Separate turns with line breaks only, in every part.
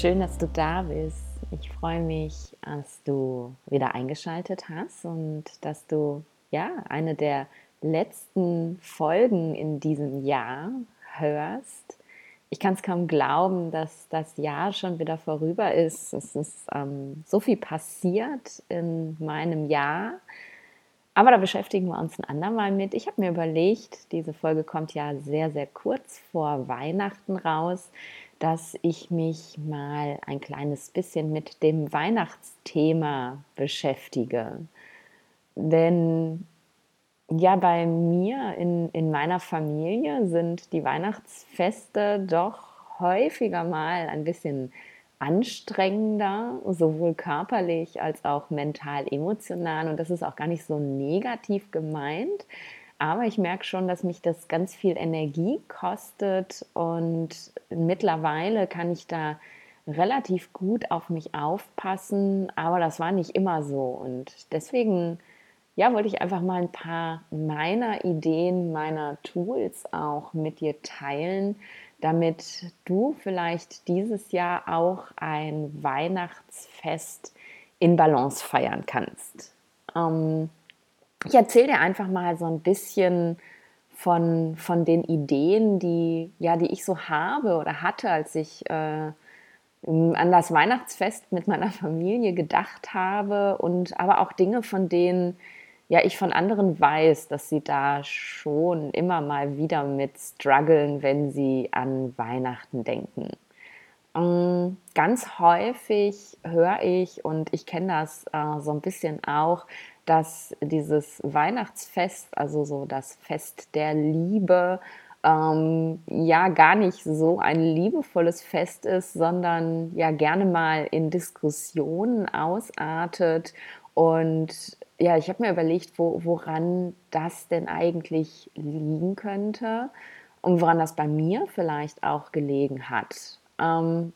Schön, dass du da bist. Ich freue mich, dass du wieder eingeschaltet hast und dass du ja eine der letzten Folgen in diesem Jahr hörst. Ich kann es kaum glauben, dass das Jahr schon wieder vorüber ist. Es ist ähm, so viel passiert in meinem Jahr. Aber da beschäftigen wir uns ein andermal mit. Ich habe mir überlegt, diese Folge kommt ja sehr, sehr kurz vor Weihnachten raus, dass ich mich mal ein kleines bisschen mit dem Weihnachtsthema beschäftige. Denn ja, bei mir in, in meiner Familie sind die Weihnachtsfeste doch häufiger mal ein bisschen anstrengender, sowohl körperlich als auch mental, emotional. Und das ist auch gar nicht so negativ gemeint. Aber ich merke schon, dass mich das ganz viel Energie kostet und mittlerweile kann ich da relativ gut auf mich aufpassen, aber das war nicht immer so. Und deswegen, ja, wollte ich einfach mal ein paar meiner Ideen, meiner Tools auch mit dir teilen, damit du vielleicht dieses Jahr auch ein Weihnachtsfest in Balance feiern kannst. Ähm, ich erzähle dir einfach mal so ein bisschen von, von den Ideen, die, ja, die ich so habe oder hatte, als ich äh, an das Weihnachtsfest mit meiner Familie gedacht habe und aber auch Dinge, von denen ja ich von anderen weiß, dass sie da schon immer mal wieder mit strugglen, wenn sie an Weihnachten denken. Ähm, ganz häufig höre ich, und ich kenne das äh, so ein bisschen auch, dass dieses Weihnachtsfest, also so das Fest der Liebe, ähm, ja gar nicht so ein liebevolles Fest ist, sondern ja gerne mal in Diskussionen ausartet und ja, ich habe mir überlegt, wo, woran das denn eigentlich liegen könnte und woran das bei mir vielleicht auch gelegen hat. Ähm,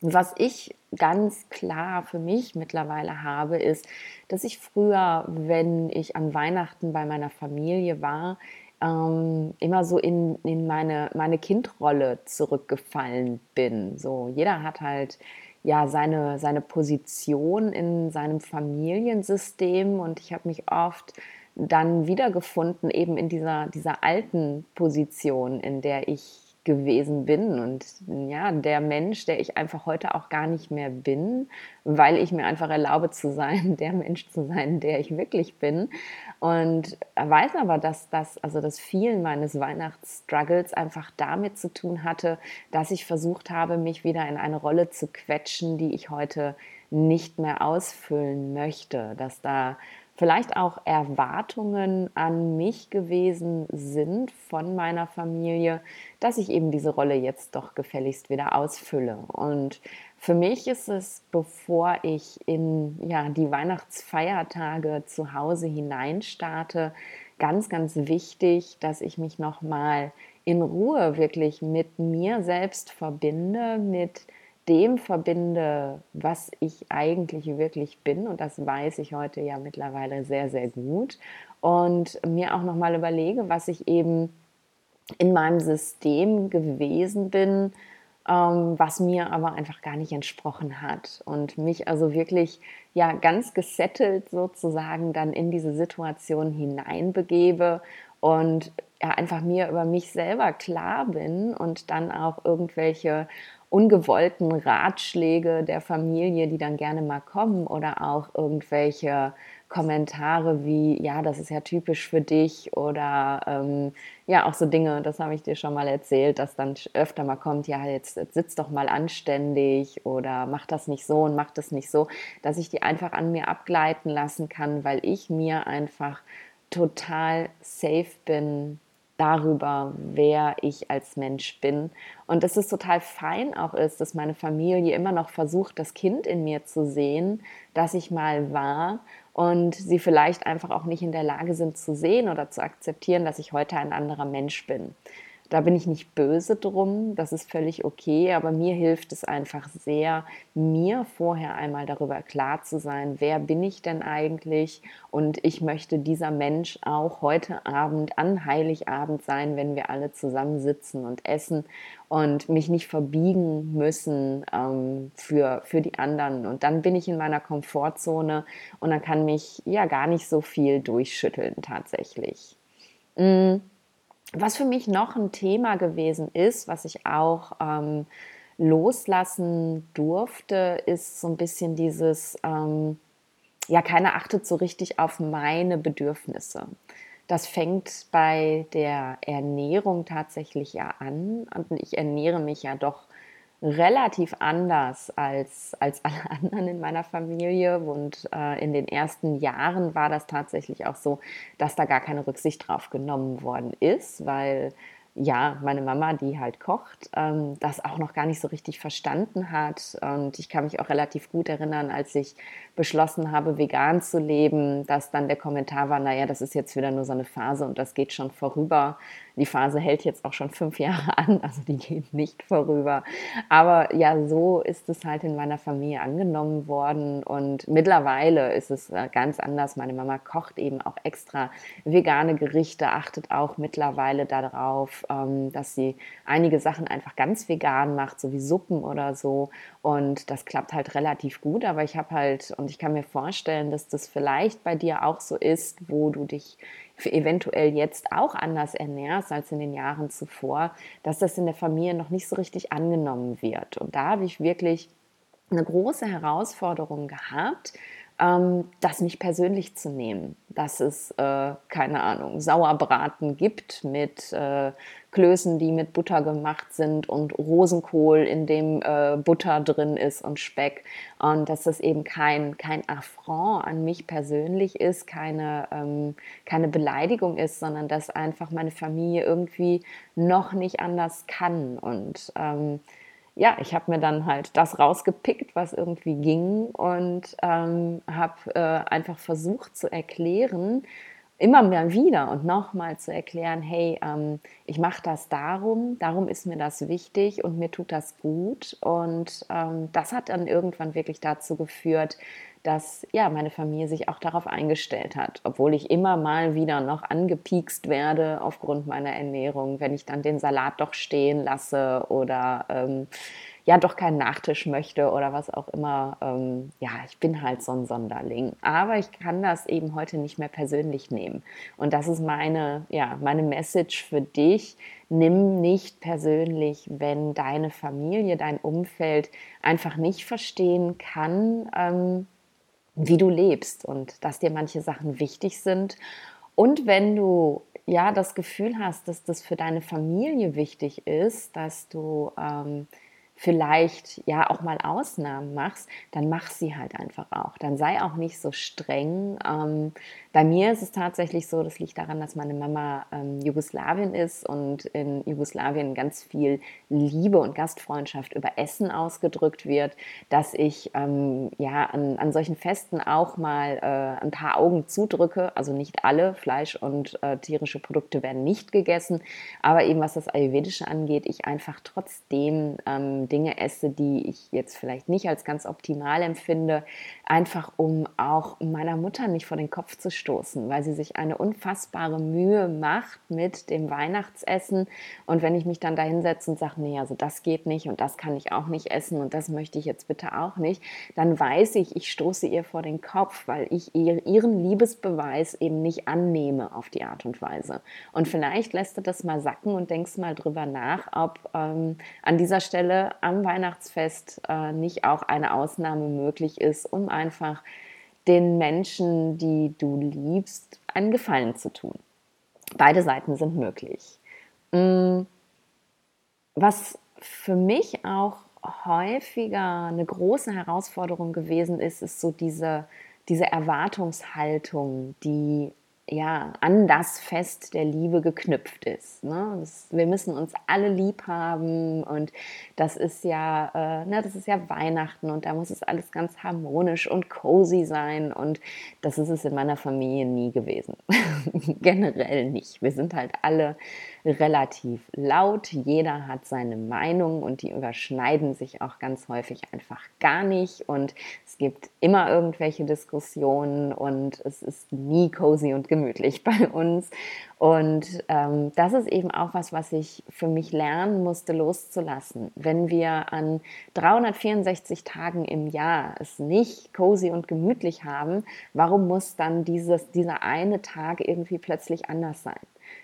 was ich ganz klar für mich mittlerweile habe, ist, dass ich früher, wenn ich an Weihnachten bei meiner Familie war, ähm, immer so in, in meine, meine Kindrolle zurückgefallen bin. So, jeder hat halt ja seine, seine Position in seinem Familiensystem und ich habe mich oft dann wiedergefunden eben in dieser, dieser alten Position, in der ich gewesen bin und ja, der Mensch, der ich einfach heute auch gar nicht mehr bin, weil ich mir einfach erlaube zu sein, der Mensch zu sein, der ich wirklich bin. Und weiß aber, dass das, also das vielen meines Weihnachtsstruggles einfach damit zu tun hatte, dass ich versucht habe, mich wieder in eine Rolle zu quetschen, die ich heute nicht mehr ausfüllen möchte, dass da vielleicht auch Erwartungen an mich gewesen sind von meiner Familie, dass ich eben diese Rolle jetzt doch gefälligst wieder ausfülle. Und für mich ist es, bevor ich in ja, die Weihnachtsfeiertage zu Hause hineinstarte, ganz, ganz wichtig, dass ich mich nochmal in Ruhe wirklich mit mir selbst verbinde, mit dem verbinde, was ich eigentlich wirklich bin. Und das weiß ich heute ja mittlerweile sehr, sehr gut. Und mir auch nochmal überlege, was ich eben in meinem System gewesen bin, ähm, was mir aber einfach gar nicht entsprochen hat. Und mich also wirklich ja ganz gesettelt sozusagen dann in diese Situation hineinbegebe und ja, einfach mir über mich selber klar bin und dann auch irgendwelche ungewollten Ratschläge der Familie, die dann gerne mal kommen oder auch irgendwelche Kommentare wie, ja, das ist ja typisch für dich oder ähm, ja, auch so Dinge, das habe ich dir schon mal erzählt, dass dann öfter mal kommt, ja, jetzt, jetzt sitz doch mal anständig oder mach das nicht so und mach das nicht so, dass ich die einfach an mir abgleiten lassen kann, weil ich mir einfach total safe bin darüber, wer ich als Mensch bin. Und dass es total fein auch ist, dass meine Familie immer noch versucht, das Kind in mir zu sehen, das ich mal war und sie vielleicht einfach auch nicht in der Lage sind zu sehen oder zu akzeptieren, dass ich heute ein anderer Mensch bin. Da bin ich nicht böse drum, das ist völlig okay, aber mir hilft es einfach sehr, mir vorher einmal darüber klar zu sein, wer bin ich denn eigentlich und ich möchte dieser Mensch auch heute Abend an Heiligabend sein, wenn wir alle zusammensitzen und essen und mich nicht verbiegen müssen ähm, für, für die anderen. Und dann bin ich in meiner Komfortzone und dann kann mich ja gar nicht so viel durchschütteln tatsächlich. Mm, was für mich noch ein Thema gewesen ist, was ich auch ähm, loslassen durfte, ist so ein bisschen dieses, ähm, ja, keiner achtet so richtig auf meine Bedürfnisse. Das fängt bei der Ernährung tatsächlich ja an. Und ich ernähre mich ja doch relativ anders als, als alle anderen in meiner Familie. Und äh, in den ersten Jahren war das tatsächlich auch so, dass da gar keine Rücksicht drauf genommen worden ist, weil ja, meine Mama, die halt kocht, ähm, das auch noch gar nicht so richtig verstanden hat. Und ich kann mich auch relativ gut erinnern, als ich beschlossen habe, vegan zu leben, dass dann der Kommentar war, naja, das ist jetzt wieder nur so eine Phase und das geht schon vorüber. Die Phase hält jetzt auch schon fünf Jahre an, also die geht nicht vorüber. Aber ja, so ist es halt in meiner Familie angenommen worden und mittlerweile ist es äh, ganz anders. Meine Mama kocht eben auch extra vegane Gerichte, achtet auch mittlerweile darauf, ähm, dass sie einige Sachen einfach ganz vegan macht, so wie Suppen oder so. Und das klappt halt relativ gut, aber ich habe halt, und ich kann mir vorstellen, dass das vielleicht bei dir auch so ist, wo du dich eventuell jetzt auch anders ernährst als in den Jahren zuvor, dass das in der Familie noch nicht so richtig angenommen wird. Und da habe ich wirklich eine große Herausforderung gehabt, ähm, das nicht persönlich zu nehmen, dass es, äh, keine Ahnung, Sauerbraten gibt mit äh, Klößen, die mit Butter gemacht sind und Rosenkohl, in dem äh, Butter drin ist und Speck. Und dass das eben kein, kein Affront an mich persönlich ist, keine, ähm, keine Beleidigung ist, sondern dass einfach meine Familie irgendwie noch nicht anders kann. Und ähm, ja, ich habe mir dann halt das rausgepickt, was irgendwie ging und ähm, habe äh, einfach versucht zu erklären, immer mehr wieder und nochmal zu erklären, hey, ähm, ich mache das darum, darum ist mir das wichtig und mir tut das gut. Und ähm, das hat dann irgendwann wirklich dazu geführt, dass ja meine Familie sich auch darauf eingestellt hat, obwohl ich immer mal wieder noch angepiekst werde aufgrund meiner Ernährung, wenn ich dann den Salat doch stehen lasse oder ähm, ja doch keinen Nachtisch möchte oder was auch immer. Ähm, ja, ich bin halt so ein Sonderling. Aber ich kann das eben heute nicht mehr persönlich nehmen. Und das ist meine, ja, meine Message für dich. Nimm nicht persönlich, wenn deine Familie, dein Umfeld einfach nicht verstehen kann, ähm, wie du lebst und dass dir manche Sachen wichtig sind. Und wenn du ja das Gefühl hast, dass das für deine Familie wichtig ist, dass du ähm, vielleicht ja auch mal Ausnahmen machst, dann mach sie halt einfach auch. Dann sei auch nicht so streng. Ähm, bei mir ist es tatsächlich so, das liegt daran, dass meine Mama ähm, Jugoslawien ist und in Jugoslawien ganz viel Liebe und Gastfreundschaft über Essen ausgedrückt wird, dass ich ähm, ja an, an, solchen Festen auch mal äh, ein paar Augen zudrücke. Also nicht alle Fleisch und äh, tierische Produkte werden nicht gegessen, aber eben was das Ayurvedische angeht, ich einfach trotzdem ähm, Dinge esse, die ich jetzt vielleicht nicht als ganz optimal empfinde, einfach um auch meiner Mutter nicht vor den Kopf zu stoßen, weil sie sich eine unfassbare Mühe macht mit dem Weihnachtsessen. Und wenn ich mich dann da hinsetze und sage, nee, also das geht nicht und das kann ich auch nicht essen und das möchte ich jetzt bitte auch nicht, dann weiß ich, ich stoße ihr vor den Kopf, weil ich ihr, ihren Liebesbeweis eben nicht annehme auf die Art und Weise. Und vielleicht lässt du das mal sacken und denkst mal drüber nach, ob ähm, an dieser Stelle am Weihnachtsfest äh, nicht auch eine Ausnahme möglich ist, um einfach den Menschen, die du liebst, einen Gefallen zu tun. Beide Seiten sind möglich. Mm, was für mich auch häufiger eine große Herausforderung gewesen ist, ist so diese, diese Erwartungshaltung, die ja, an das Fest der Liebe geknüpft ist. Ne? Das, wir müssen uns alle lieb haben und das ist ja, äh, ne, das ist ja Weihnachten und da muss es alles ganz harmonisch und cozy sein und das ist es in meiner Familie nie gewesen. Generell nicht. Wir sind halt alle relativ laut. Jeder hat seine Meinung und die überschneiden sich auch ganz häufig einfach gar nicht. Und es gibt immer irgendwelche Diskussionen und es ist nie cozy und gemütlich bei uns. Und ähm, das ist eben auch was, was ich für mich lernen musste, loszulassen. Wenn wir an 364 Tagen im Jahr es nicht cozy und gemütlich haben, warum muss dann dieses, dieser eine Tag irgendwie plötzlich anders sein?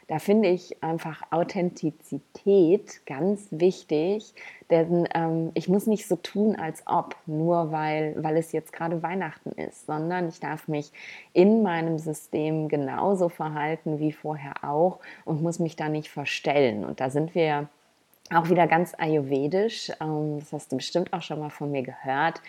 Da finde ich einfach Authentizität ganz wichtig, denn ähm, ich muss nicht so tun, als ob, nur weil, weil es jetzt gerade Weihnachten ist, sondern ich darf mich in meinem System genauso verhalten wie vorher auch und muss mich da nicht verstellen. Und da sind wir auch wieder ganz ayurvedisch. Ähm, das hast du bestimmt auch schon mal von mir gehört.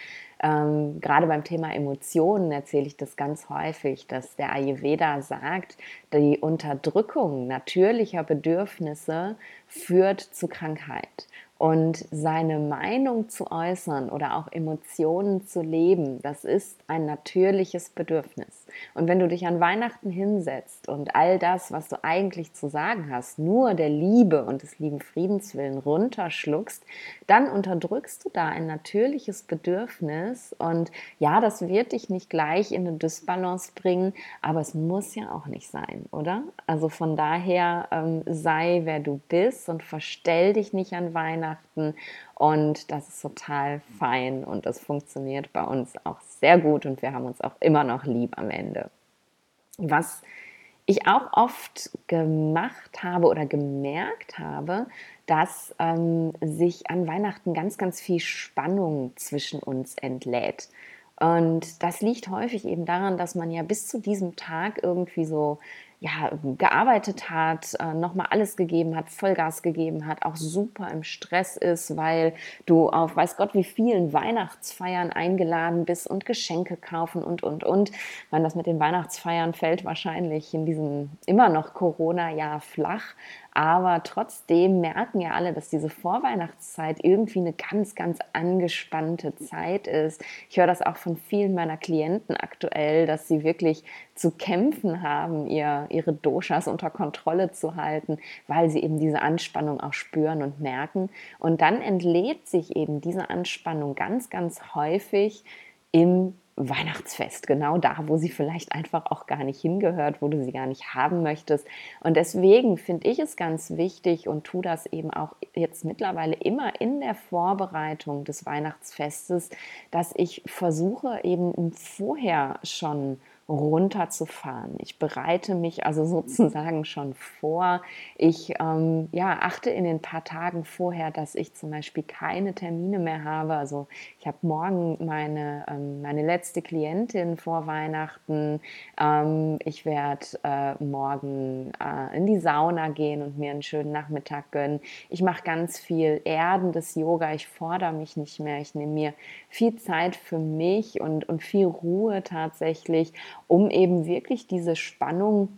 Ähm, gerade beim Thema Emotionen erzähle ich das ganz häufig, dass der Ayurveda sagt, die Unterdrückung natürlicher Bedürfnisse führt zu Krankheit. Und seine Meinung zu äußern oder auch Emotionen zu leben, das ist ein natürliches Bedürfnis. Und wenn du dich an Weihnachten hinsetzt und all das, was du eigentlich zu sagen hast, nur der Liebe und des lieben Friedenswillen runterschluckst, dann unterdrückst du da ein natürliches Bedürfnis. Und ja, das wird dich nicht gleich in eine Dysbalance bringen, aber es muss ja auch nicht sein, oder? Also von daher ähm, sei, wer du bist und verstell dich nicht an Weihnachten Weihnachten und das ist total fein und das funktioniert bei uns auch sehr gut und wir haben uns auch immer noch lieb am Ende. Was ich auch oft gemacht habe oder gemerkt habe, dass ähm, sich an Weihnachten ganz, ganz viel Spannung zwischen uns entlädt. Und das liegt häufig eben daran, dass man ja bis zu diesem Tag irgendwie so ja, gearbeitet hat, äh, nochmal alles gegeben hat, Vollgas gegeben hat, auch super im Stress ist, weil du auf weiß Gott wie vielen Weihnachtsfeiern eingeladen bist und Geschenke kaufen und, und, und. Weil das mit den Weihnachtsfeiern fällt wahrscheinlich in diesem immer noch Corona-Jahr flach. Aber trotzdem merken ja alle, dass diese Vorweihnachtszeit irgendwie eine ganz, ganz angespannte Zeit ist. Ich höre das auch von vielen meiner Klienten aktuell, dass sie wirklich zu kämpfen haben, ihr, ihre Doshas unter Kontrolle zu halten, weil sie eben diese Anspannung auch spüren und merken. Und dann entlädt sich eben diese Anspannung ganz, ganz häufig im Weihnachtsfest, genau da, wo sie vielleicht einfach auch gar nicht hingehört, wo du sie gar nicht haben möchtest. Und deswegen finde ich es ganz wichtig und tu das eben auch jetzt mittlerweile immer in der Vorbereitung des Weihnachtsfestes, dass ich versuche eben vorher schon runterzufahren. Ich bereite mich also sozusagen schon vor. Ich ähm, ja, achte in den paar Tagen vorher, dass ich zum Beispiel keine Termine mehr habe. Also ich habe morgen meine, ähm, meine letzte Klientin vor Weihnachten. Ähm, ich werde äh, morgen äh, in die Sauna gehen und mir einen schönen Nachmittag gönnen. Ich mache ganz viel erdendes Yoga. Ich fordere mich nicht mehr. Ich nehme mir viel Zeit für mich und, und viel Ruhe tatsächlich um eben wirklich diese Spannung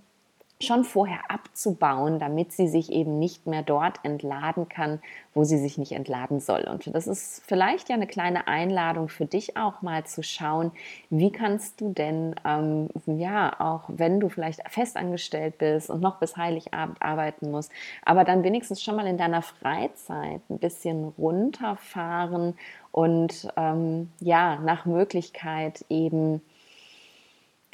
schon vorher abzubauen, damit sie sich eben nicht mehr dort entladen kann, wo sie sich nicht entladen soll. Und das ist vielleicht ja eine kleine Einladung für dich auch mal zu schauen, wie kannst du denn, ähm, ja, auch wenn du vielleicht festangestellt bist und noch bis Heiligabend arbeiten musst, aber dann wenigstens schon mal in deiner Freizeit ein bisschen runterfahren und ähm, ja, nach Möglichkeit eben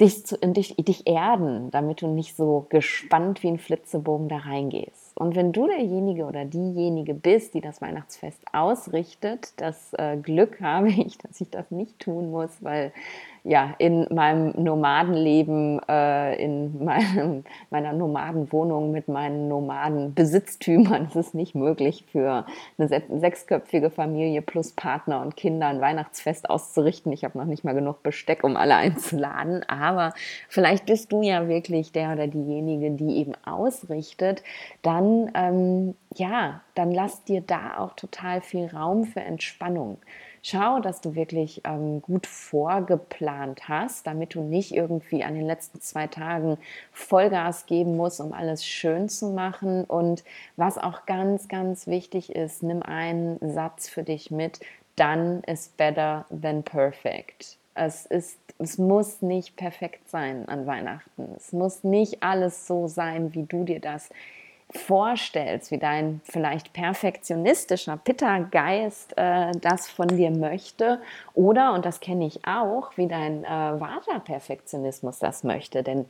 dich, zu, dich, dich erden, damit du nicht so gespannt wie ein Flitzebogen da reingehst. Und wenn du derjenige oder diejenige bist, die das Weihnachtsfest ausrichtet, das äh, Glück habe ich, dass ich das nicht tun muss, weil ja, in meinem Nomadenleben, äh, in meinem, meiner Nomadenwohnung mit meinen Nomadenbesitztümern ist es nicht möglich für eine sechsköpfige Familie plus Partner und Kinder ein Weihnachtsfest auszurichten. Ich habe noch nicht mal genug Besteck, um alle einzuladen. Aber vielleicht bist du ja wirklich der oder diejenige, die eben ausrichtet. Dann, ähm, ja, dann lass dir da auch total viel Raum für Entspannung. Schau, dass du wirklich ähm, gut vorgeplant hast, damit du nicht irgendwie an den letzten zwei Tagen Vollgas geben musst, um alles schön zu machen. Und was auch ganz, ganz wichtig ist, nimm einen Satz für dich mit. Done is better than perfect. Es ist es muss nicht perfekt sein an Weihnachten. Es muss nicht alles so sein, wie du dir das vorstellst, wie dein vielleicht perfektionistischer Pitta-Geist äh, das von dir möchte oder, und das kenne ich auch, wie dein äh, Vata-Perfektionismus das möchte. Denn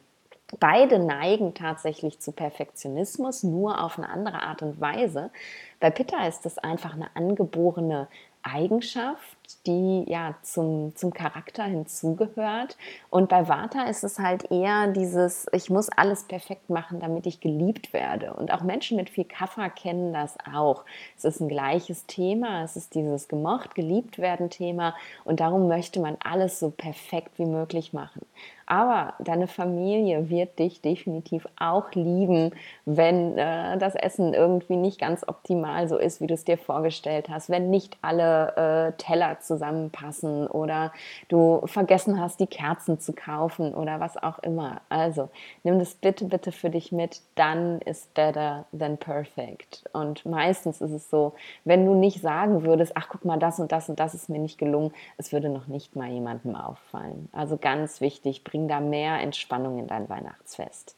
Beide neigen tatsächlich zu Perfektionismus, nur auf eine andere Art und Weise. Bei Pitta ist es einfach eine angeborene Eigenschaft, die ja zum, zum Charakter hinzugehört. Und bei Vata ist es halt eher dieses, ich muss alles perfekt machen, damit ich geliebt werde. Und auch Menschen mit viel Kaffer kennen das auch. Es ist ein gleiches Thema, es ist dieses gemocht, geliebt werden Thema. Und darum möchte man alles so perfekt wie möglich machen. Aber deine Familie wird dich definitiv auch lieben, wenn äh, das Essen irgendwie nicht ganz optimal so ist, wie du es dir vorgestellt hast, wenn nicht alle äh, Teller zusammenpassen oder du vergessen hast, die Kerzen zu kaufen oder was auch immer. Also nimm das bitte, bitte für dich mit. Dann ist better than perfect. Und meistens ist es so, wenn du nicht sagen würdest, ach guck mal, das und das und das ist mir nicht gelungen, es würde noch nicht mal jemandem auffallen. Also ganz wichtig, bring da mehr Entspannung in dein Weihnachtsfest.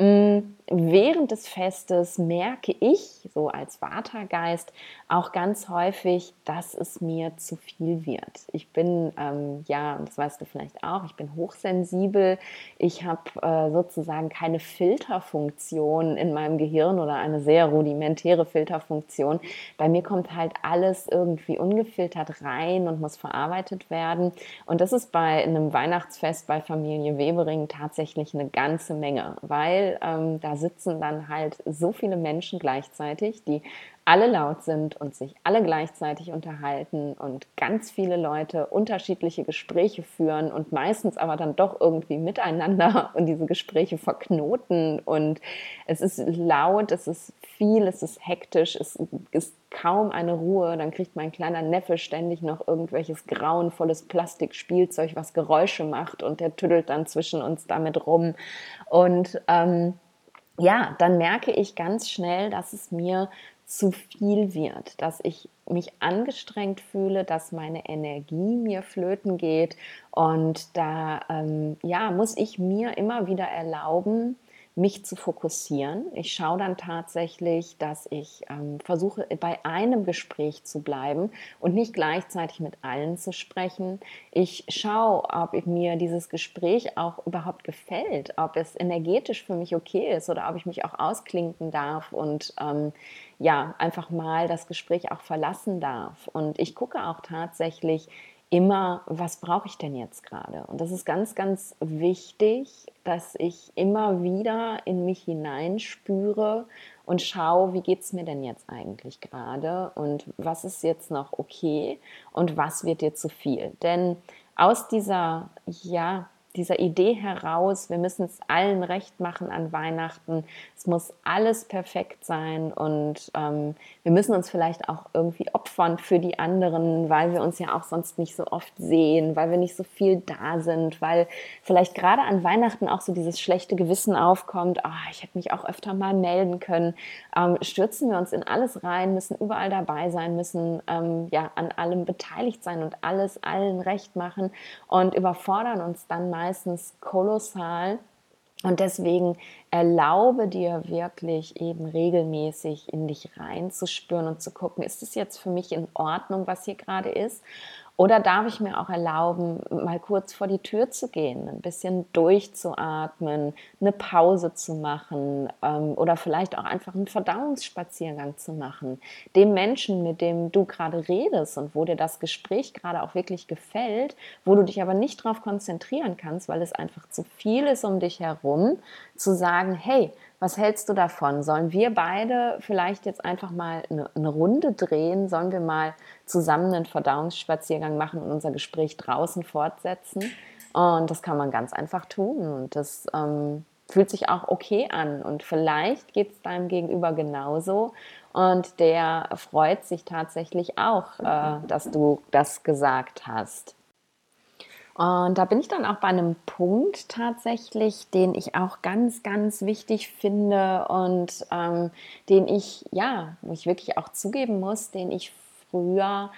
Mm, während des Festes merke ich, so als Vatergeist, auch ganz häufig, dass es mir zu viel wird. Ich bin, ähm, ja, das weißt du vielleicht auch, ich bin hochsensibel. Ich habe äh, sozusagen keine Filterfunktion in meinem Gehirn oder eine sehr rudimentäre Filterfunktion. Bei mir kommt halt alles irgendwie ungefiltert rein und muss verarbeitet werden. Und das ist bei einem Weihnachtsfest bei Familie Webering tatsächlich eine ganze Menge, weil ähm, da sitzen dann halt so viele Menschen gleichzeitig, die alle laut sind und sich alle gleichzeitig unterhalten und ganz viele Leute unterschiedliche Gespräche führen und meistens aber dann doch irgendwie miteinander und diese Gespräche verknoten. Und es ist laut, es ist viel, es ist hektisch, es ist kaum eine Ruhe, dann kriegt mein kleiner Neffe ständig noch irgendwelches grauenvolles Plastikspielzeug, was Geräusche macht und der tüdelt dann zwischen uns damit rum. Und ähm, ja, dann merke ich ganz schnell, dass es mir zu viel wird, dass ich mich angestrengt fühle, dass meine Energie mir flöten geht. Und da ähm, ja muss ich mir immer wieder erlauben, mich zu fokussieren. Ich schaue dann tatsächlich, dass ich ähm, versuche, bei einem Gespräch zu bleiben und nicht gleichzeitig mit allen zu sprechen. Ich schaue, ob mir dieses Gespräch auch überhaupt gefällt, ob es energetisch für mich okay ist oder ob ich mich auch ausklinken darf und ähm, ja, einfach mal das Gespräch auch verlassen darf. Und ich gucke auch tatsächlich, immer, was brauche ich denn jetzt gerade? Und das ist ganz, ganz wichtig, dass ich immer wieder in mich hineinspüre und schaue, wie geht es mir denn jetzt eigentlich gerade und was ist jetzt noch okay und was wird dir zu viel? Denn aus dieser, ja, dieser Idee heraus, wir müssen es allen recht machen an Weihnachten, es muss alles perfekt sein und ähm, wir müssen uns vielleicht auch irgendwie opfern für die anderen, weil wir uns ja auch sonst nicht so oft sehen, weil wir nicht so viel da sind, weil vielleicht gerade an Weihnachten auch so dieses schlechte Gewissen aufkommt, oh, ich hätte mich auch öfter mal melden können, ähm, stürzen wir uns in alles rein, müssen überall dabei sein, müssen ähm, ja an allem beteiligt sein und alles allen recht machen und überfordern uns dann mal meistens kolossal. Und deswegen erlaube dir wirklich eben regelmäßig in dich reinzuspüren und zu gucken, ist es jetzt für mich in Ordnung, was hier gerade ist? Oder darf ich mir auch erlauben, mal kurz vor die Tür zu gehen, ein bisschen durchzuatmen, eine Pause zu machen ähm, oder vielleicht auch einfach einen Verdauungsspaziergang zu machen. Dem Menschen, mit dem du gerade redest und wo dir das Gespräch gerade auch wirklich gefällt, wo du dich aber nicht darauf konzentrieren kannst, weil es einfach zu viel ist um dich herum, zu sagen, hey, was hältst du davon? Sollen wir beide vielleicht jetzt einfach mal eine, Runde drehen? Sollen wir mal zusammen einen Verdauungsspaziergang machen und unser Gespräch draußen fortsetzen? Und das kann man ganz einfach tun. Und das ähm, fühlt sich auch okay an. Und vielleicht geht es deinem Gegenüber genauso. Und der freut sich tatsächlich auch, äh, dass du das gesagt hast. Und da bin ich dann auch bei einem Punkt tatsächlich, den ich auch ganz, ganz wichtig finde und ähm, den ich, ja, wo ich wirklich auch zugeben muss, den ich früher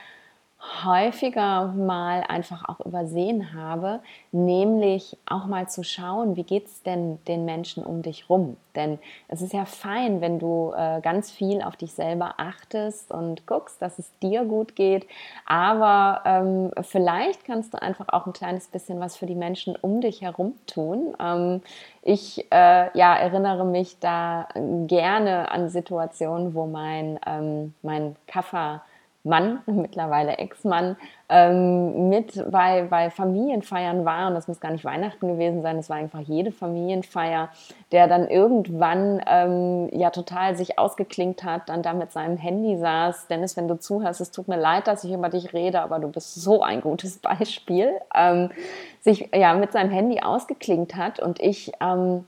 häufiger mal einfach auch übersehen habe, nämlich auch mal zu schauen, wie geht es denn den Menschen um dich rum? Denn es ist ja fein, wenn du äh, ganz viel auf dich selber achtest und guckst, dass es dir gut geht, aber ähm, vielleicht kannst du einfach auch ein kleines bisschen was für die Menschen um dich herum tun. Ähm, ich äh, ja, erinnere mich da gerne an Situationen, wo mein, ähm, mein Kaffer Mann, mittlerweile Ex-Mann, ähm, mit bei, bei Familienfeiern war. Und das muss gar nicht Weihnachten gewesen sein, es war einfach jede Familienfeier, der dann irgendwann ähm, ja total sich ausgeklinkt hat, dann da mit seinem Handy saß. Dennis, wenn du zuhörst, es tut mir leid, dass ich über dich rede, aber du bist so ein gutes Beispiel. Ähm, sich ja mit seinem Handy ausgeklinkt hat und ich ähm,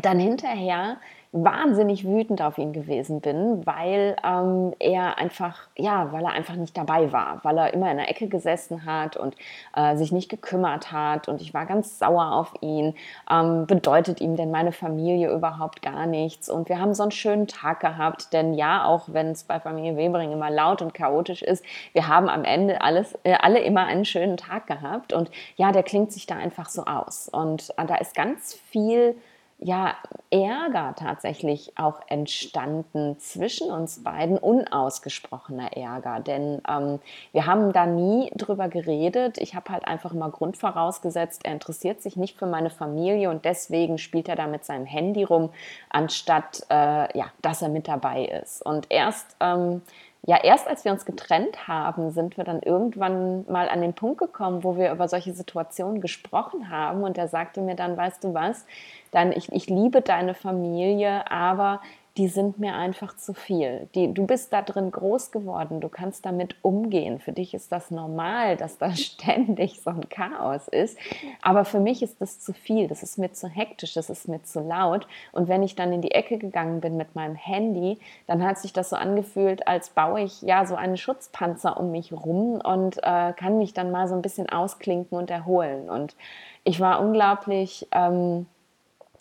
dann hinterher wahnsinnig wütend auf ihn gewesen bin, weil ähm, er einfach, ja, weil er einfach nicht dabei war, weil er immer in der Ecke gesessen hat und äh, sich nicht gekümmert hat und ich war ganz sauer auf ihn. Ähm, bedeutet ihm denn meine Familie überhaupt gar nichts? Und wir haben so einen schönen Tag gehabt, denn ja, auch wenn es bei Familie Webering immer laut und chaotisch ist, wir haben am Ende alles, äh, alle immer einen schönen Tag gehabt und ja, der klingt sich da einfach so aus und äh, da ist ganz viel ja, Ärger tatsächlich auch entstanden zwischen uns beiden, unausgesprochener Ärger. Denn ähm, wir haben da nie drüber geredet. Ich habe halt einfach immer Grund vorausgesetzt, er interessiert sich nicht für meine Familie und deswegen spielt er da mit seinem Handy rum, anstatt äh, ja, dass er mit dabei ist. Und erst ähm, ja, erst als wir uns getrennt haben, sind wir dann irgendwann mal an den Punkt gekommen, wo wir über solche Situationen gesprochen haben. Und er sagte mir dann, weißt du was, dann ich, ich liebe deine Familie, aber die sind mir einfach zu viel. Die, du bist da drin groß geworden, du kannst damit umgehen. Für dich ist das normal, dass da ständig so ein Chaos ist. Aber für mich ist das zu viel, das ist mir zu hektisch, das ist mir zu laut. Und wenn ich dann in die Ecke gegangen bin mit meinem Handy, dann hat sich das so angefühlt, als baue ich ja so einen Schutzpanzer um mich rum und äh, kann mich dann mal so ein bisschen ausklinken und erholen. Und ich war unglaublich. Ähm,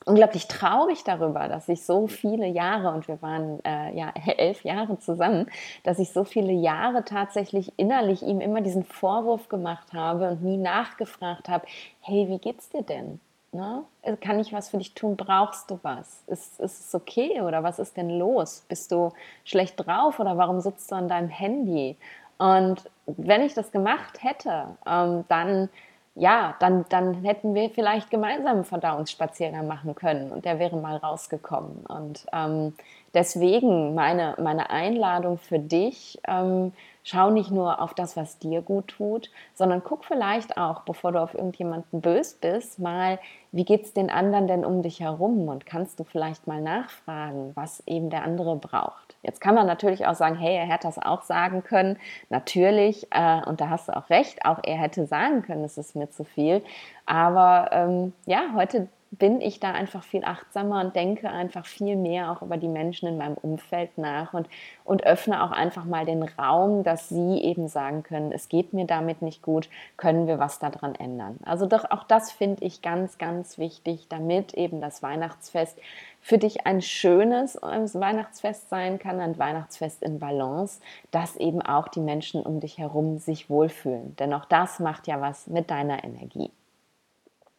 unglaublich traurig darüber, dass ich so viele Jahre, und wir waren äh, ja elf Jahre zusammen, dass ich so viele Jahre tatsächlich innerlich ihm immer diesen Vorwurf gemacht habe und nie nachgefragt habe, hey, wie geht's dir denn? Ne? Kann ich was für dich tun? Brauchst du was? Ist, ist es okay oder was ist denn los? Bist du schlecht drauf oder warum sitzt du an deinem Handy? Und wenn ich das gemacht hätte, ähm, dann ja, dann, dann hätten wir vielleicht gemeinsam einen Verdauungsspaziergang machen können und der wäre mal rausgekommen. Und ähm, deswegen meine, meine Einladung für dich, ähm, Schau nicht nur auf das, was dir gut tut, sondern guck vielleicht auch, bevor du auf irgendjemanden bös bist, mal, wie geht es den anderen denn um dich herum und kannst du vielleicht mal nachfragen, was eben der andere braucht. Jetzt kann man natürlich auch sagen, hey, er hätte das auch sagen können. Natürlich, äh, und da hast du auch recht, auch er hätte sagen können, es ist mir zu viel. Aber ähm, ja, heute bin ich da einfach viel achtsamer und denke einfach viel mehr auch über die Menschen in meinem Umfeld nach und, und öffne auch einfach mal den Raum, dass sie eben sagen können, es geht mir damit nicht gut, können wir was daran ändern. Also doch auch das finde ich ganz, ganz wichtig, damit eben das Weihnachtsfest für dich ein schönes Weihnachtsfest sein kann, ein Weihnachtsfest in Balance, dass eben auch die Menschen um dich herum sich wohlfühlen. Denn auch das macht ja was mit deiner Energie.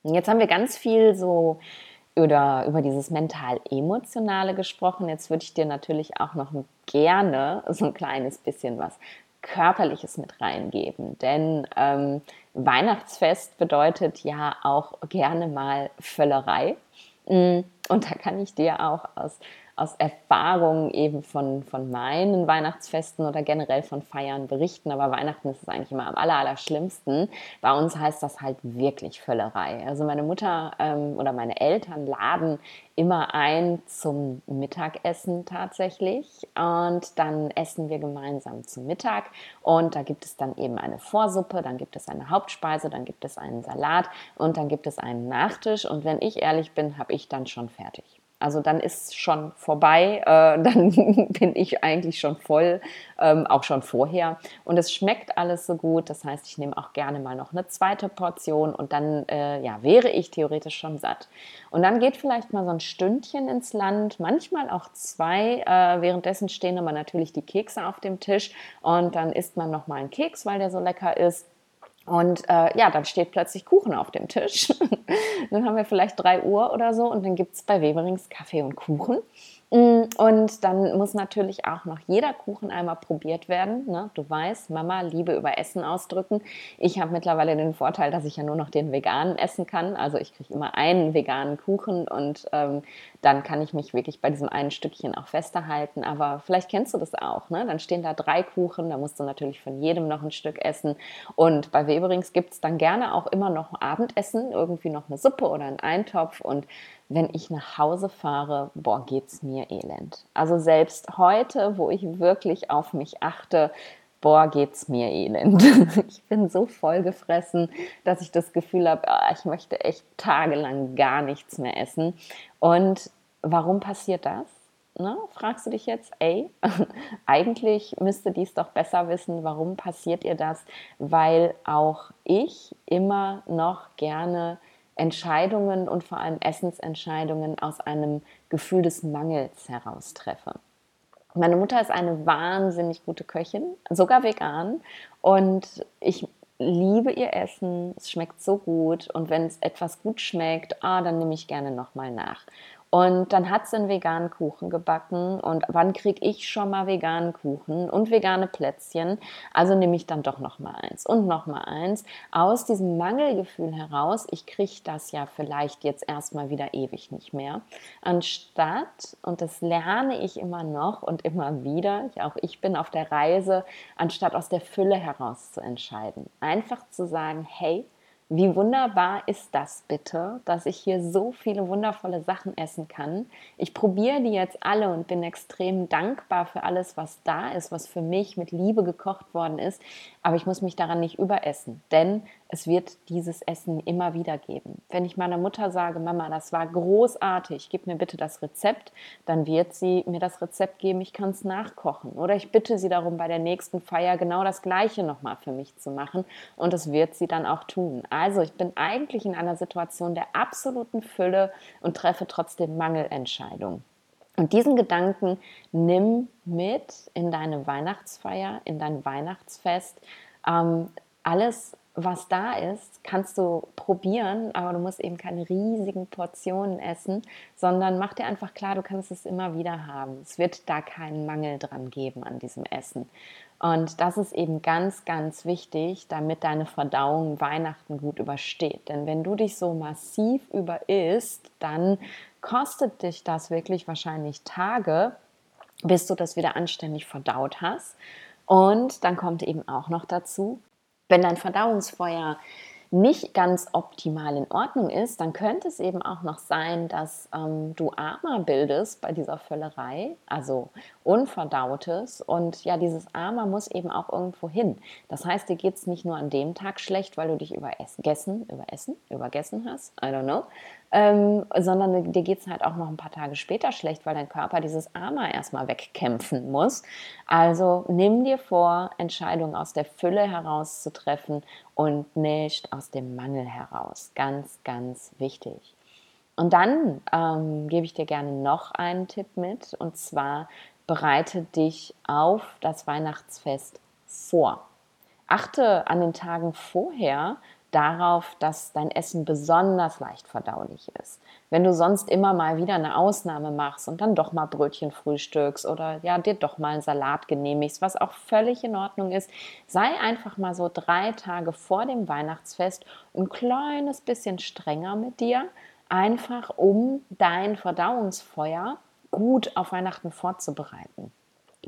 Jetzt haben wir ganz viel so über, über dieses mental-emotionale gesprochen. Jetzt würde ich dir natürlich auch noch gerne so ein kleines bisschen was Körperliches mit reingeben. Denn ähm, Weihnachtsfest bedeutet ja auch gerne mal Völlerei. Mm, und da kann ich dir auch aus aus Erfahrungen eben von, von meinen Weihnachtsfesten oder generell von Feiern berichten. Aber Weihnachten ist es eigentlich immer am aller, aller schlimmsten. Bei uns heißt das halt wirklich Völlerei. Also meine Mutter ähm, oder meine Eltern laden immer ein zum Mittagessen tatsächlich. Und dann essen wir gemeinsam zum Mittag. Und da gibt es dann eben eine Vorsuppe, dann gibt es eine Hauptspeise, dann gibt es einen Salat und dann gibt es einen Nachtisch. Und wenn ich ehrlich bin, habe ich dann schon fertig. Also dann ist schon vorbei, äh, dann bin ich eigentlich schon voll, ähm, auch schon vorher. Und es schmeckt alles so gut. Das heißt, ich nehme auch gerne mal noch eine zweite Portion und dann äh, ja, wäre ich theoretisch schon satt. Und dann geht vielleicht mal so ein Stündchen ins Land, manchmal auch zwei. Äh, währenddessen stehen aber natürlich die Kekse auf dem Tisch und dann isst man noch mal einen Keks, weil der so lecker ist. Und äh, ja, dann steht plötzlich Kuchen auf dem Tisch. dann haben wir vielleicht drei Uhr oder so und dann gibt es bei Weberings Kaffee und Kuchen. Mm, und dann muss natürlich auch noch jeder Kuchen einmal probiert werden. Ne? Du weißt, Mama, Liebe über Essen ausdrücken. Ich habe mittlerweile den Vorteil, dass ich ja nur noch den veganen essen kann. Also ich kriege immer einen veganen Kuchen und ähm, dann kann ich mich wirklich bei diesem einen Stückchen auch festhalten. Aber vielleicht kennst du das auch. Ne? Dann stehen da drei Kuchen, da musst du natürlich von jedem noch ein Stück essen. Und bei Weberings gibt es dann gerne auch immer noch Abendessen, irgendwie noch eine Suppe oder einen Eintopf. Und wenn ich nach Hause fahre, boah, geht's mir elend. Also selbst heute, wo ich wirklich auf mich achte, boah, geht's mir elend. Ich bin so vollgefressen, dass ich das Gefühl habe, oh, ich möchte echt tagelang gar nichts mehr essen. Und warum passiert das? Ne? Fragst du dich jetzt, ey, eigentlich müsste dies doch besser wissen, warum passiert ihr das? Weil auch ich immer noch gerne Entscheidungen und vor allem Essensentscheidungen aus einem Gefühl des Mangels heraus treffe. Meine Mutter ist eine wahnsinnig gute Köchin, sogar vegan. Und ich liebe ihr Essen. Es schmeckt so gut. Und wenn es etwas gut schmeckt, ah, dann nehme ich gerne nochmal nach. Und dann hat sie einen veganen Kuchen gebacken. Und wann kriege ich schon mal veganen Kuchen und vegane Plätzchen? Also nehme ich dann doch noch mal eins und noch mal eins. Aus diesem Mangelgefühl heraus, ich kriege das ja vielleicht jetzt erstmal wieder ewig nicht mehr. Anstatt, und das lerne ich immer noch und immer wieder, auch ich bin auf der Reise, anstatt aus der Fülle heraus zu entscheiden. Einfach zu sagen, hey, wie wunderbar ist das bitte, dass ich hier so viele wundervolle Sachen essen kann. Ich probiere die jetzt alle und bin extrem dankbar für alles, was da ist, was für mich mit Liebe gekocht worden ist. Aber ich muss mich daran nicht überessen, denn es wird dieses Essen immer wieder geben. Wenn ich meiner Mutter sage, Mama, das war großartig, gib mir bitte das Rezept, dann wird sie mir das Rezept geben, ich kann es nachkochen. Oder ich bitte sie darum, bei der nächsten Feier genau das Gleiche nochmal für mich zu machen und das wird sie dann auch tun. Also ich bin eigentlich in einer Situation der absoluten Fülle und treffe trotzdem Mangelentscheidungen. Und diesen Gedanken nimm mit in deine Weihnachtsfeier, in dein Weihnachtsfest. Ähm, alles was da ist, kannst du probieren, aber du musst eben keine riesigen Portionen essen, sondern mach dir einfach klar, du kannst es immer wieder haben. Es wird da keinen Mangel dran geben an diesem Essen. Und das ist eben ganz, ganz wichtig, damit deine Verdauung Weihnachten gut übersteht. Denn wenn du dich so massiv überisst, dann kostet dich das wirklich wahrscheinlich Tage, bis du das wieder anständig verdaut hast. Und dann kommt eben auch noch dazu, wenn dein Verdauungsfeuer nicht ganz optimal in Ordnung ist, dann könnte es eben auch noch sein, dass ähm, du Ama bildest bei dieser Völlerei, also Unverdautes. Und ja, dieses Ama muss eben auch irgendwo hin. Das heißt, dir geht es nicht nur an dem Tag schlecht, weil du dich überessen, überessen, übergessen hast, I don't know, ähm, sondern dir geht es halt auch noch ein paar Tage später schlecht, weil dein Körper dieses Ama erstmal wegkämpfen muss. Also nimm dir vor, Entscheidungen aus der Fülle heraus zu treffen und nicht aus dem Mangel heraus. Ganz, ganz wichtig. Und dann ähm, gebe ich dir gerne noch einen Tipp mit, und zwar bereite dich auf das Weihnachtsfest vor. Achte an den Tagen vorher darauf, dass dein Essen besonders leicht verdaulich ist. Wenn du sonst immer mal wieder eine Ausnahme machst und dann doch mal Brötchen frühstückst oder ja, dir doch mal einen Salat genehmigst, was auch völlig in Ordnung ist, sei einfach mal so drei Tage vor dem Weihnachtsfest ein kleines bisschen strenger mit dir, einfach um dein Verdauungsfeuer gut auf Weihnachten vorzubereiten.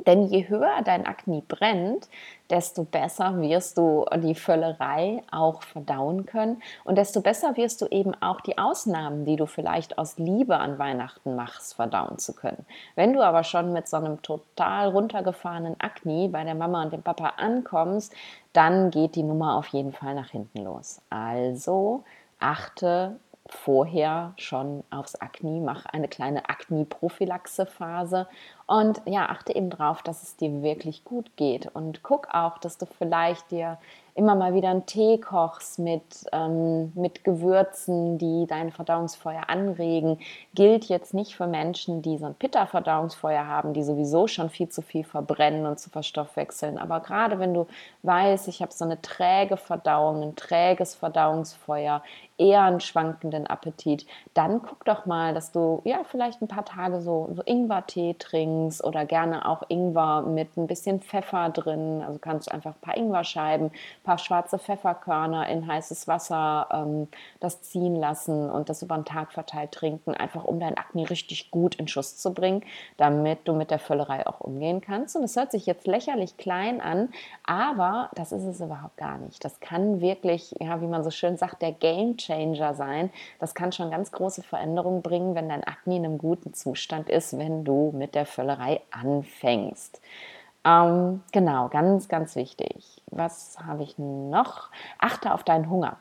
Denn je höher dein Akne brennt, desto besser wirst du die Völlerei auch verdauen können und desto besser wirst du eben auch die Ausnahmen, die du vielleicht aus Liebe an Weihnachten machst, verdauen zu können. Wenn du aber schon mit so einem total runtergefahrenen Akne bei der Mama und dem Papa ankommst, dann geht die Nummer auf jeden Fall nach hinten los. Also achte vorher schon aufs Akne, mach eine kleine Akne-Prophylaxe-Phase und ja, achte eben darauf, dass es dir wirklich gut geht und guck auch, dass du vielleicht dir immer mal wieder einen Tee kochst mit, ähm, mit Gewürzen, die dein Verdauungsfeuer anregen, gilt jetzt nicht für Menschen, die so ein Pitta-Verdauungsfeuer haben, die sowieso schon viel zu viel verbrennen und zu verstoffwechseln. Aber gerade wenn du weißt, ich habe so eine träge Verdauung, ein träges Verdauungsfeuer, eher einen schwankenden Appetit, dann guck doch mal, dass du ja vielleicht ein paar Tage so, so Ingwer-Tee trinkst oder gerne auch Ingwer mit ein bisschen Pfeffer drin. Also kannst du einfach ein paar Ingwerscheiben, ein paar schwarze Pfefferkörner in heißes Wasser ähm, das ziehen lassen und das über den Tag verteilt trinken, einfach um dein Akne richtig gut in Schuss zu bringen, damit du mit der Völlerei auch umgehen kannst. Und es hört sich jetzt lächerlich klein an, aber das ist es überhaupt gar nicht. Das kann wirklich, ja, wie man so schön sagt, der Game Changer sein. Das kann schon ganz große Veränderungen bringen, wenn dein Akne in einem guten Zustand ist, wenn du mit der Völlerei anfängst. Ähm, genau, ganz, ganz wichtig. Was habe ich noch? Achte auf deinen Hunger.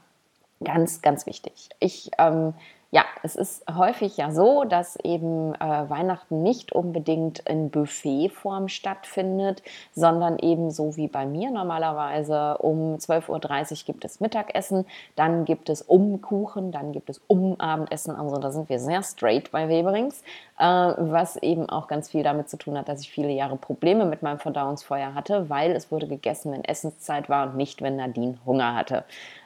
Ganz, ganz wichtig. Ich ähm, ja, es ist häufig ja so, dass eben äh, Weihnachten nicht unbedingt in Buffetform stattfindet, sondern eben so wie bei mir normalerweise um 12.30 Uhr gibt es Mittagessen, dann gibt es um Kuchen, dann gibt es um Abendessen. Also da sind wir sehr straight bei Weberings, äh, was eben auch ganz viel damit zu tun hat, dass ich viele Jahre Probleme mit meinem Verdauungsfeuer hatte, weil es wurde gegessen, wenn Essenszeit war und nicht, wenn Nadine Hunger hatte.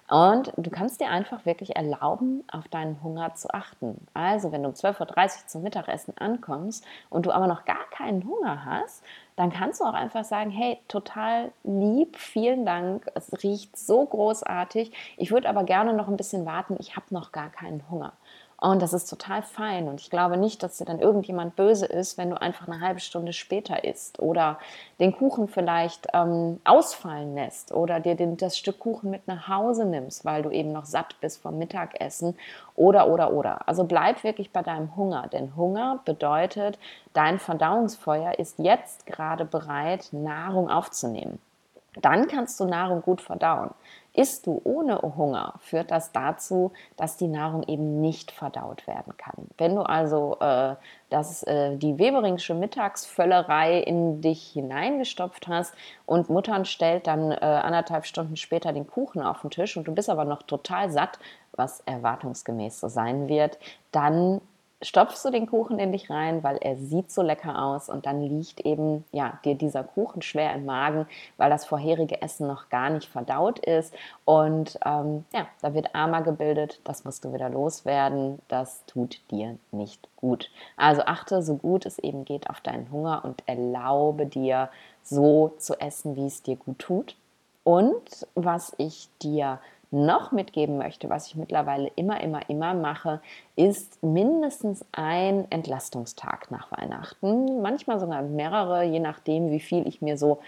Und du kannst dir einfach wirklich erlauben, auf deinen Hunger zu achten. Also, wenn du um 12.30 Uhr zum Mittagessen ankommst und du aber noch gar keinen Hunger hast, dann kannst du auch einfach sagen, hey, total lieb, vielen Dank, es riecht so großartig, ich würde aber gerne noch ein bisschen warten, ich habe noch gar keinen Hunger. Und das ist total fein. Und ich glaube nicht, dass dir dann irgendjemand böse ist, wenn du einfach eine halbe Stunde später isst oder den Kuchen vielleicht ähm, ausfallen lässt oder dir den, das Stück Kuchen mit nach Hause nimmst, weil du eben noch satt bist vom Mittagessen oder, oder, oder. Also bleib wirklich bei deinem Hunger, denn Hunger bedeutet, dein Verdauungsfeuer ist jetzt gerade bereit, Nahrung aufzunehmen. Dann kannst du Nahrung gut verdauen. Isst du ohne Hunger, führt das dazu, dass die Nahrung eben nicht verdaut werden kann. Wenn du also äh, das, äh, die Weberingsche Mittagsvöllerei in dich hineingestopft hast und Muttern stellt dann äh, anderthalb Stunden später den Kuchen auf den Tisch und du bist aber noch total satt, was erwartungsgemäß so sein wird, dann stopfst du den Kuchen in dich rein, weil er sieht so lecker aus und dann liegt eben ja dir dieser Kuchen schwer im Magen, weil das vorherige Essen noch gar nicht verdaut ist und ähm, ja, da wird Armer gebildet, das musst du wieder loswerden, das tut dir nicht gut. Also achte so gut es eben geht auf deinen Hunger und erlaube dir so zu essen, wie es dir gut tut. Und was ich dir noch mitgeben möchte, was ich mittlerweile immer, immer, immer mache, ist mindestens ein Entlastungstag nach Weihnachten. Manchmal sogar mehrere, je nachdem, wie viel ich mir so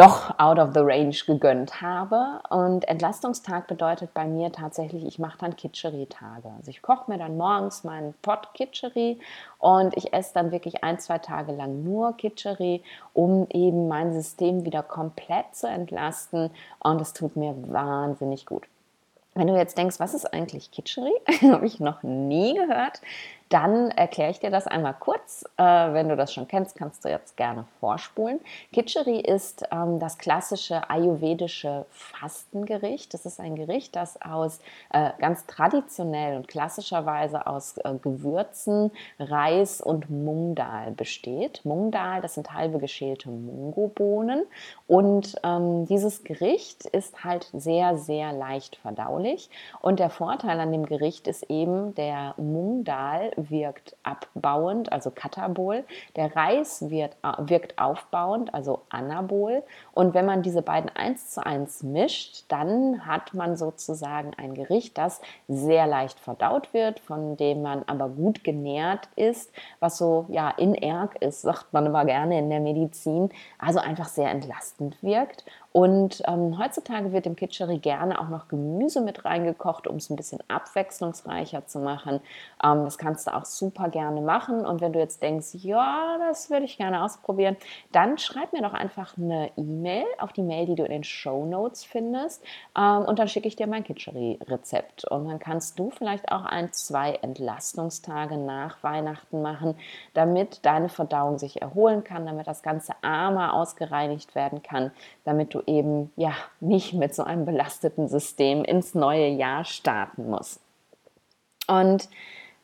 doch out of the range gegönnt habe. Und Entlastungstag bedeutet bei mir tatsächlich, ich mache dann Kitchery-Tage. Also ich koche mir dann morgens meinen Pot Kitchery und ich esse dann wirklich ein, zwei Tage lang nur Kitchery, um eben mein System wieder komplett zu entlasten. Und es tut mir wahnsinnig gut. Wenn du jetzt denkst, was ist eigentlich Kitchery? Habe ich noch nie gehört dann erkläre ich dir das einmal kurz. Äh, wenn du das schon kennst, kannst du jetzt gerne vorspulen. Kitchery ist ähm, das klassische ayurvedische Fastengericht. Das ist ein Gericht, das aus äh, ganz traditionell und klassischerweise aus äh, Gewürzen, Reis und Mungdal besteht. Mungdal, das sind halbe geschälte Mungobohnen. Und ähm, dieses Gericht ist halt sehr, sehr leicht verdaulich. Und der Vorteil an dem Gericht ist eben, der Mungdal wirkt abbauend, also katabol. Der Reis wird, äh, wirkt aufbauend, also anabol. Und wenn man diese beiden eins zu eins mischt, dann hat man sozusagen ein Gericht, das sehr leicht verdaut wird, von dem man aber gut genährt ist, was so ja in Erg ist, sagt man immer gerne in der Medizin, also einfach sehr entlastend wirkt Und ähm, heutzutage wird im Kitscheri gerne auch noch Gemüse mit reingekocht, um es ein bisschen abwechslungsreicher zu machen. Ähm, das kannst du auch super gerne machen. Und wenn du jetzt denkst, ja, das würde ich gerne ausprobieren, dann schreib mir doch einfach eine E-Mail auf die Mail, die du in den Show Notes findest. Ähm, und dann schicke ich dir mein Kitscheri-Rezept. Und dann kannst du vielleicht auch ein, zwei Entlastungstage nach Weihnachten machen, damit deine Verdauung sich erholen kann, damit das ganze Arme ausgereinigt werden kann, damit du eben ja nicht mit so einem belasteten System ins neue Jahr starten musst. Und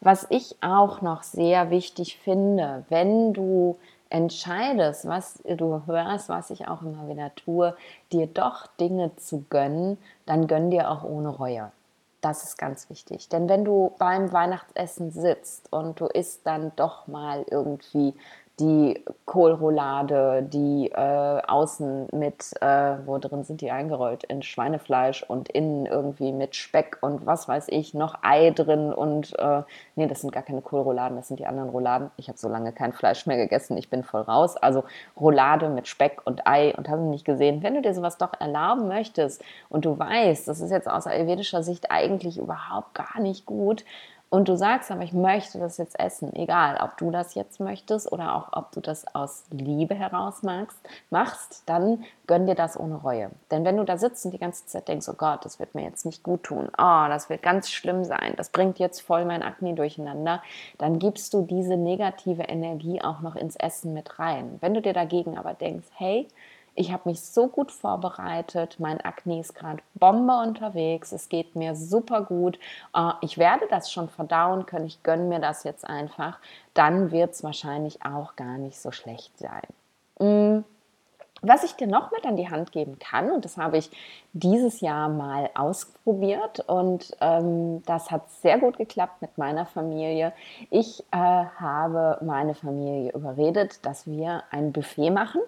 was ich auch noch sehr wichtig finde, wenn du entscheidest, was du hörst, was ich auch immer wieder tue, dir doch Dinge zu gönnen, dann gönn dir auch ohne Reue. Das ist ganz wichtig. Denn wenn du beim Weihnachtsessen sitzt und du isst dann doch mal irgendwie die Kohlroulade, die äh, außen mit, äh, wo drin sind die eingerollt, in Schweinefleisch und innen irgendwie mit Speck und was weiß ich, noch Ei drin und, äh, nee, das sind gar keine Kohlrouladen, das sind die anderen Rouladen. Ich habe so lange kein Fleisch mehr gegessen, ich bin voll raus. Also Roulade mit Speck und Ei und hast du nicht gesehen. Wenn du dir sowas doch erlauben möchtest und du weißt, das ist jetzt aus ayurvedischer Sicht eigentlich überhaupt gar nicht gut, und du sagst aber, ich möchte das jetzt essen, egal ob du das jetzt möchtest oder auch ob du das aus Liebe heraus magst, machst, dann gönn dir das ohne Reue. Denn wenn du da sitzt und die ganze Zeit denkst, oh Gott, das wird mir jetzt nicht gut tun, oh, das wird ganz schlimm sein, das bringt jetzt voll mein Akne durcheinander, dann gibst du diese negative Energie auch noch ins Essen mit rein. Wenn du dir dagegen aber denkst, hey, ich habe mich so gut vorbereitet. Mein Akne ist gerade Bombe unterwegs. Es geht mir super gut. Äh, ich werde das schon verdauen können. Ich gönne mir das jetzt einfach. Dann wird es wahrscheinlich auch gar nicht so schlecht sein. Mm. Was ich dir noch mit an die Hand geben kann, und das habe ich dieses Jahr mal ausprobiert und ähm, das hat sehr gut geklappt mit meiner Familie. Ich äh, habe meine Familie überredet, dass wir ein Buffet machen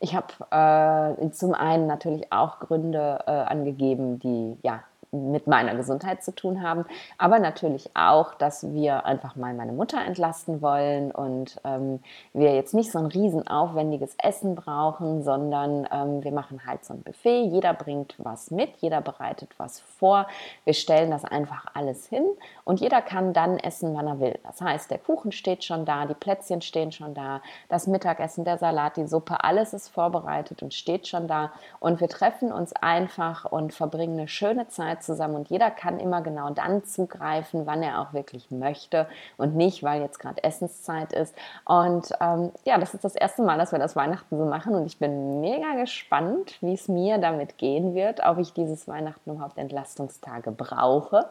ich habe äh, zum einen natürlich auch Gründe äh, angegeben, die ja mit meiner Gesundheit zu tun haben, aber natürlich auch, dass wir einfach mal meine Mutter entlasten wollen und ähm, wir jetzt nicht so ein riesen aufwendiges Essen brauchen, sondern ähm, wir machen halt so ein Buffet. Jeder bringt was mit, jeder bereitet was vor. Wir stellen das einfach alles hin und jeder kann dann essen, wann er will. Das heißt, der Kuchen steht schon da, die Plätzchen stehen schon da, das Mittagessen, der Salat, die Suppe, alles ist vorbereitet und steht schon da und wir treffen uns einfach und verbringen eine schöne Zeit zusammen und jeder kann immer genau dann zugreifen, wann er auch wirklich möchte und nicht, weil jetzt gerade Essenszeit ist. Und ähm, ja, das ist das erste Mal, dass wir das Weihnachten so machen und ich bin mega gespannt, wie es mir damit gehen wird, ob ich dieses Weihnachten überhaupt Entlastungstage brauche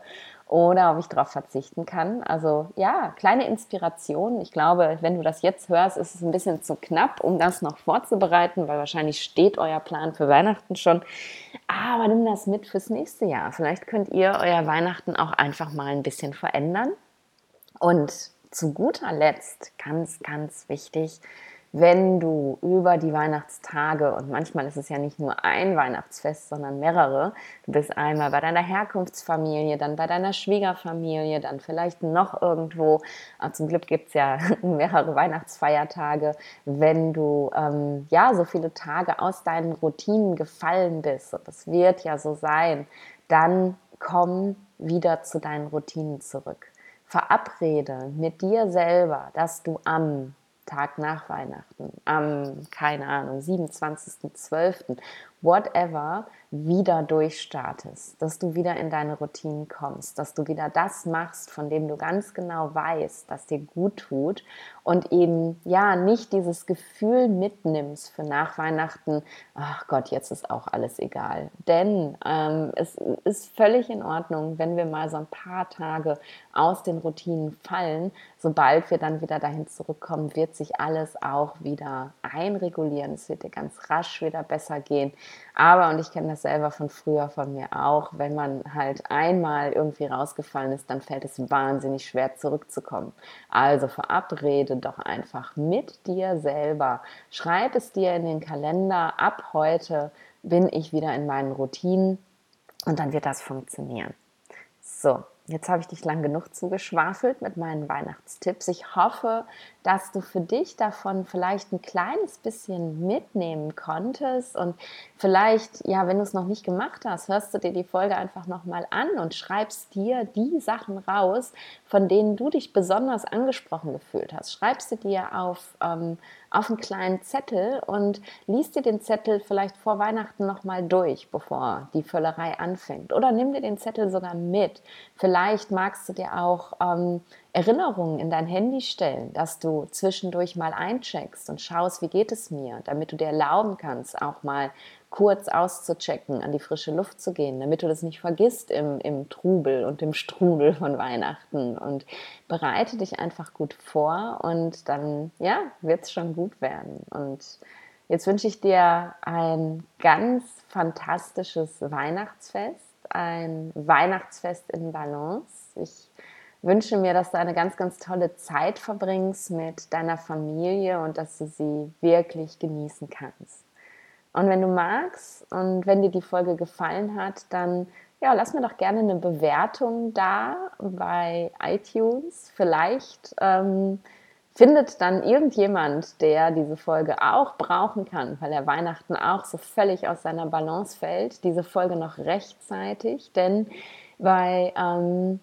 oder ob ich darauf verzichten kann. Also ja, kleine Inspiration. Ich glaube, wenn du das jetzt hörst, ist es ein bisschen zu knapp, um das noch vorzubereiten, weil wahrscheinlich steht euer Plan für Weihnachten schon. Aber nimm das mit fürs nächste Jahr. Vielleicht könnt ihr euer Weihnachten auch einfach mal ein bisschen verändern. Und zu guter Letzt, ganz, ganz wichtig, wenn du über die Weihnachtstage, und manchmal ist es ja nicht nur ein Weihnachtsfest, sondern mehrere, du bist einmal bei deiner Herkunftsfamilie, dann bei deiner Schwiegerfamilie, dann vielleicht noch irgendwo, zum Glück gibt es ja mehrere Weihnachtsfeiertage, wenn du ähm, ja so viele Tage aus deinen Routinen gefallen bist, und das wird ja so sein, dann komm wieder zu deinen Routinen zurück. Verabrede mit dir selber, dass du am Tag nach Weihnachten, am, keine Ahnung, 27.12., whatever, wieder durchstartest, dass du wieder in deine Routinen kommst, dass du wieder das machst, von dem du ganz genau weißt, dass dir gut tut und eben ja nicht dieses Gefühl mitnimmst für nach Weihnachten, ach Gott, jetzt ist auch alles egal. Denn ähm, es ist völlig in Ordnung, wenn wir mal so ein paar Tage aus den Routinen fallen. Sobald wir dann wieder dahin zurückkommen, wird sich alles auch wieder einregulieren. Es wird dir ganz rasch wieder besser gehen. Aber, und ich kenne das selber von früher von mir auch, wenn man halt einmal irgendwie rausgefallen ist, dann fällt es wahnsinnig schwer zurückzukommen. Also verabrede doch einfach mit dir selber. Schreib es dir in den Kalender. Ab heute bin ich wieder in meinen Routinen und dann wird das funktionieren. So, jetzt habe ich dich lang genug zugeschwafelt mit meinen Weihnachtstipps. Ich hoffe, dass du für dich davon vielleicht ein kleines bisschen mitnehmen konntest und vielleicht, ja, wenn du es noch nicht gemacht hast, hörst du dir die Folge einfach nochmal an und schreibst dir die Sachen raus, von denen du dich besonders angesprochen gefühlt hast. Schreibst du dir auf, ähm, auf einen kleinen Zettel und liest dir den Zettel vielleicht vor Weihnachten nochmal durch, bevor die Völlerei anfängt. Oder nimm dir den Zettel sogar mit. Vielleicht magst du dir auch ähm, Erinnerungen in dein Handy stellen, dass du zwischendurch mal eincheckst und schaust, wie geht es mir, damit du dir erlauben kannst, auch mal kurz auszuchecken, an die frische Luft zu gehen, damit du das nicht vergisst im, im Trubel und im Strudel von Weihnachten. Und bereite dich einfach gut vor und dann, ja, wird es schon gut werden. Und jetzt wünsche ich dir ein ganz fantastisches Weihnachtsfest, ein Weihnachtsfest in Balance. Ich wünsche mir, dass du eine ganz, ganz tolle Zeit verbringst mit deiner Familie und dass du sie wirklich genießen kannst. Und wenn du magst und wenn dir die Folge gefallen hat, dann ja, lass mir doch gerne eine Bewertung da bei iTunes. Vielleicht ähm, findet dann irgendjemand, der diese Folge auch brauchen kann, weil er Weihnachten auch so völlig aus seiner Balance fällt, diese Folge noch rechtzeitig. Denn bei ähm,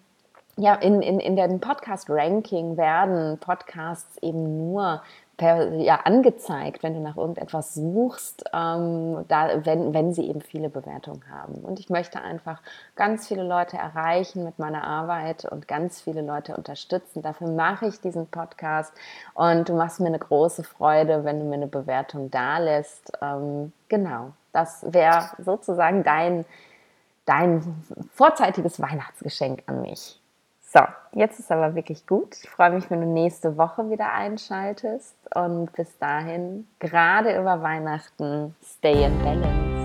ja, in, in, in dem Podcast-Ranking werden Podcasts eben nur per, ja, angezeigt, wenn du nach irgendetwas suchst, ähm, da, wenn, wenn sie eben viele Bewertungen haben. Und ich möchte einfach ganz viele Leute erreichen mit meiner Arbeit und ganz viele Leute unterstützen. Dafür mache ich diesen Podcast und du machst mir eine große Freude, wenn du mir eine Bewertung da lässt. Ähm, genau, das wäre sozusagen dein, dein vorzeitiges Weihnachtsgeschenk an mich. So, jetzt ist aber wirklich gut. Ich freue mich, wenn du nächste Woche wieder einschaltest. Und bis dahin, gerade über Weihnachten, stay in balance.